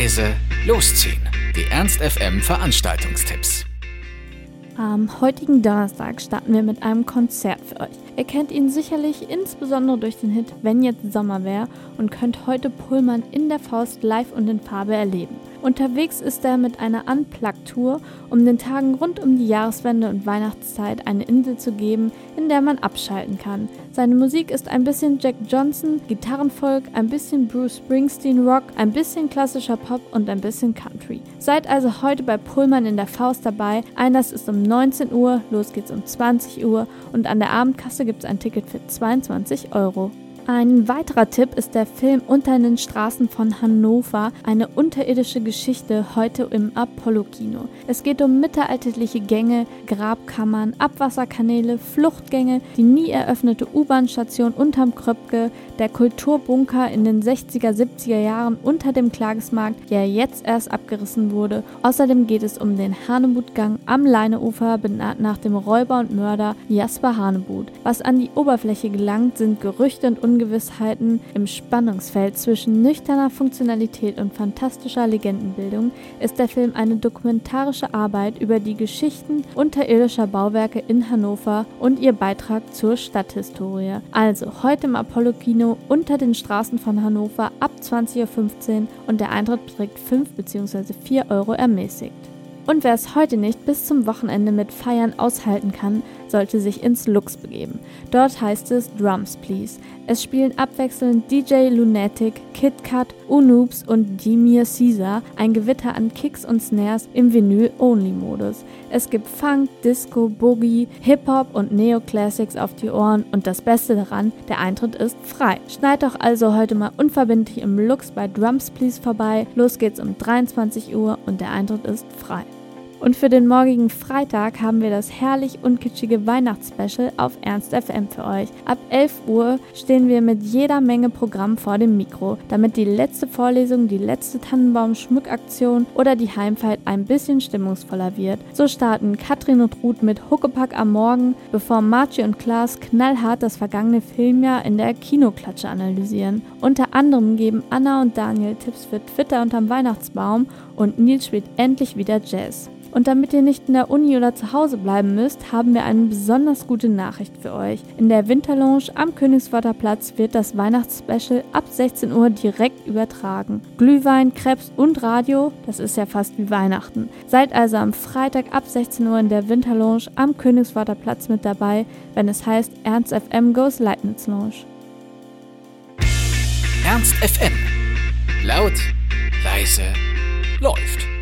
leise, losziehen. Die Ernst FM Veranstaltungstipps. Am heutigen Donnerstag starten wir mit einem Konzert für euch. Ihr kennt ihn sicherlich insbesondere durch den Hit Wenn jetzt Sommer wäre und könnt heute Pullman in der Faust live und in Farbe erleben. Unterwegs ist er mit einer Unplugged-Tour, um den Tagen rund um die Jahreswende und Weihnachtszeit eine Insel zu geben, in der man abschalten kann. Seine Musik ist ein bisschen Jack Johnson, Gitarrenfolk, ein bisschen Bruce Springsteen Rock, ein bisschen klassischer Pop und ein bisschen Country. Seid also heute bei Pullman in der Faust dabei. Einlass ist um 19 Uhr, los geht's um 20 Uhr und an der Abendkasse gibt's ein Ticket für 22 Euro. Ein weiterer Tipp ist der Film Unter den Straßen von Hannover, eine unterirdische Geschichte heute im Apollo-Kino. Es geht um mittelalterliche Gänge, Grabkammern, Abwasserkanäle, Fluchtgänge, die nie eröffnete U-Bahn-Station unterm Kröpke, der Kulturbunker in den 60er, 70er Jahren unter dem Klagesmarkt, der jetzt erst abgerissen wurde. Außerdem geht es um den Hanebutgang am Leineufer, benannt nach dem Räuber und Mörder Jasper Hanebut. Was an die Oberfläche gelangt, sind Gerüchte und Ungewissheiten im Spannungsfeld zwischen nüchterner Funktionalität und fantastischer Legendenbildung ist der Film eine dokumentarische Arbeit über die Geschichten unterirdischer Bauwerke in Hannover und ihr Beitrag zur Stadthistorie. Also heute im Apollo-Kino unter den Straßen von Hannover ab 20.15 Uhr und der Eintritt beträgt 5 bzw. 4 Euro ermäßigt. Und wer es heute nicht bis zum Wochenende mit Feiern aushalten kann, sollte sich ins Lux begeben. Dort heißt es Drums Please. Es spielen abwechselnd DJ Lunatic, Kid Cut, Unoobs und Demir Caesar, ein Gewitter an Kicks und Snares im Vinyl-Only-Modus. Es gibt Funk, Disco, Boogie, Hip-Hop und Neo-Classics auf die Ohren und das Beste daran, der Eintritt ist frei. Schneid doch also heute mal unverbindlich im Lux bei Drums Please vorbei. Los geht's um 23 Uhr und der Eintritt ist frei. Und für den morgigen Freitag haben wir das herrlich und kitschige Weihnachtsspecial auf Ernst FM für euch. Ab 11 Uhr stehen wir mit jeder Menge Programm vor dem Mikro, damit die letzte Vorlesung, die letzte Tannenbaum-Schmückaktion oder die Heimfahrt ein bisschen stimmungsvoller wird. So starten Katrin und Ruth mit Huckepack am Morgen, bevor Margie und Klaas knallhart das vergangene Filmjahr in der Kinoklatsche analysieren. Unter anderem geben Anna und Daniel Tipps für Twitter unterm Weihnachtsbaum und Nils spielt endlich wieder Jazz. Und damit ihr nicht in der Uni oder zu Hause bleiben müsst, haben wir eine besonders gute Nachricht für euch. In der Winterlounge am Königsworter Platz wird das Weihnachtsspecial ab 16 Uhr direkt übertragen. Glühwein, Krebs und Radio, das ist ja fast wie Weihnachten. Seid also am Freitag ab 16 Uhr in der Winterlounge am Königsworter Platz mit dabei, wenn es heißt Ernst FM Goes Leibniz Lounge. Ernst FM. Laut, leise, läuft.